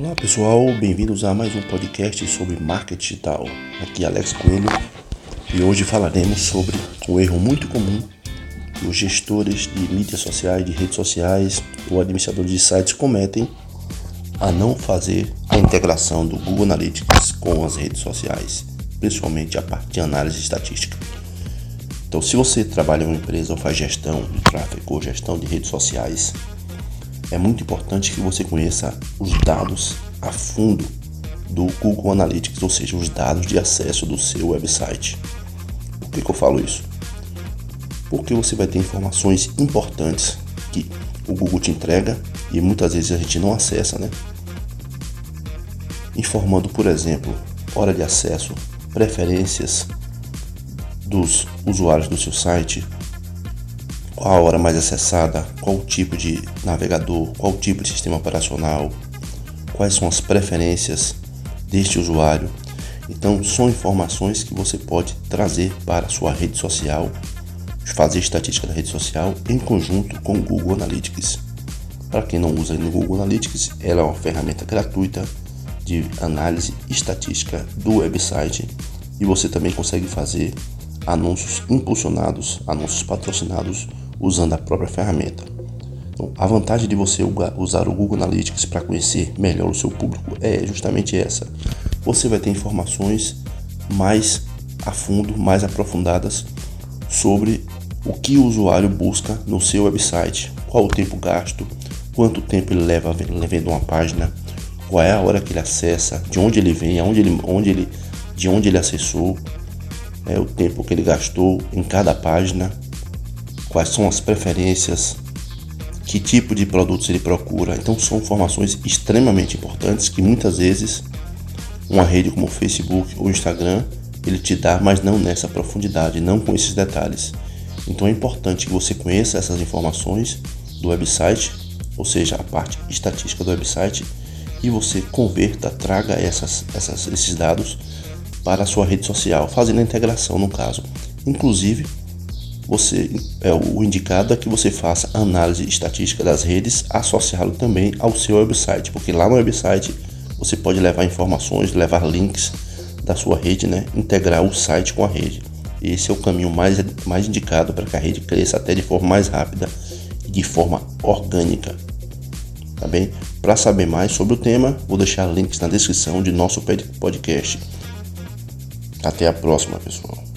Olá pessoal, bem-vindos a mais um podcast sobre marketing digital. Aqui é Alex Coelho e hoje falaremos sobre um erro muito comum que os gestores de mídias sociais, de redes sociais ou administradores de sites cometem a não fazer a integração do Google Analytics com as redes sociais, principalmente a parte de análise estatística. Então, se você trabalha em uma empresa ou faz gestão de tráfego ou gestão de redes sociais, é muito importante que você conheça os dados a fundo do Google Analytics, ou seja, os dados de acesso do seu website. Por que, que eu falo isso? Porque você vai ter informações importantes que o Google te entrega e muitas vezes a gente não acessa, né? Informando, por exemplo, hora de acesso, preferências dos usuários do seu site, qual a hora mais acessada, qual o tipo de navegador, qual o tipo de sistema operacional, quais são as preferências deste usuário. Então, são informações que você pode trazer para a sua rede social, fazer estatística da rede social em conjunto com o Google Analytics. Para quem não usa no Google Analytics, ela é uma ferramenta gratuita de análise estatística do website e você também consegue fazer anúncios impulsionados, anúncios patrocinados usando a própria ferramenta. Então, a vantagem de você usar o Google Analytics para conhecer melhor o seu público é justamente essa. Você vai ter informações mais a fundo, mais aprofundadas sobre o que o usuário busca no seu website, qual o tempo gasto, quanto tempo ele leva vendo uma página, qual é a hora que ele acessa, de onde ele vem, aonde ele, onde ele, de onde ele acessou, é, o tempo que ele gastou em cada página, quais são as preferências, que tipo de produtos ele procura. Então são informações extremamente importantes que muitas vezes uma rede como Facebook ou Instagram ele te dá, mas não nessa profundidade, não com esses detalhes. Então é importante que você conheça essas informações do website, ou seja, a parte estatística do website, e você converta, traga essas, essas, esses dados para a sua rede social, fazendo a integração no caso. Inclusive, você é o indicado é que você faça análise estatística das redes associado também ao seu website, porque lá no website você pode levar informações, levar links da sua rede, né? integrar o site com a rede. Esse é o caminho mais, mais indicado para que a rede cresça até de forma mais rápida e de forma orgânica. Tá bem? Para saber mais sobre o tema, vou deixar links na descrição de nosso podcast. Até a próxima, pessoal.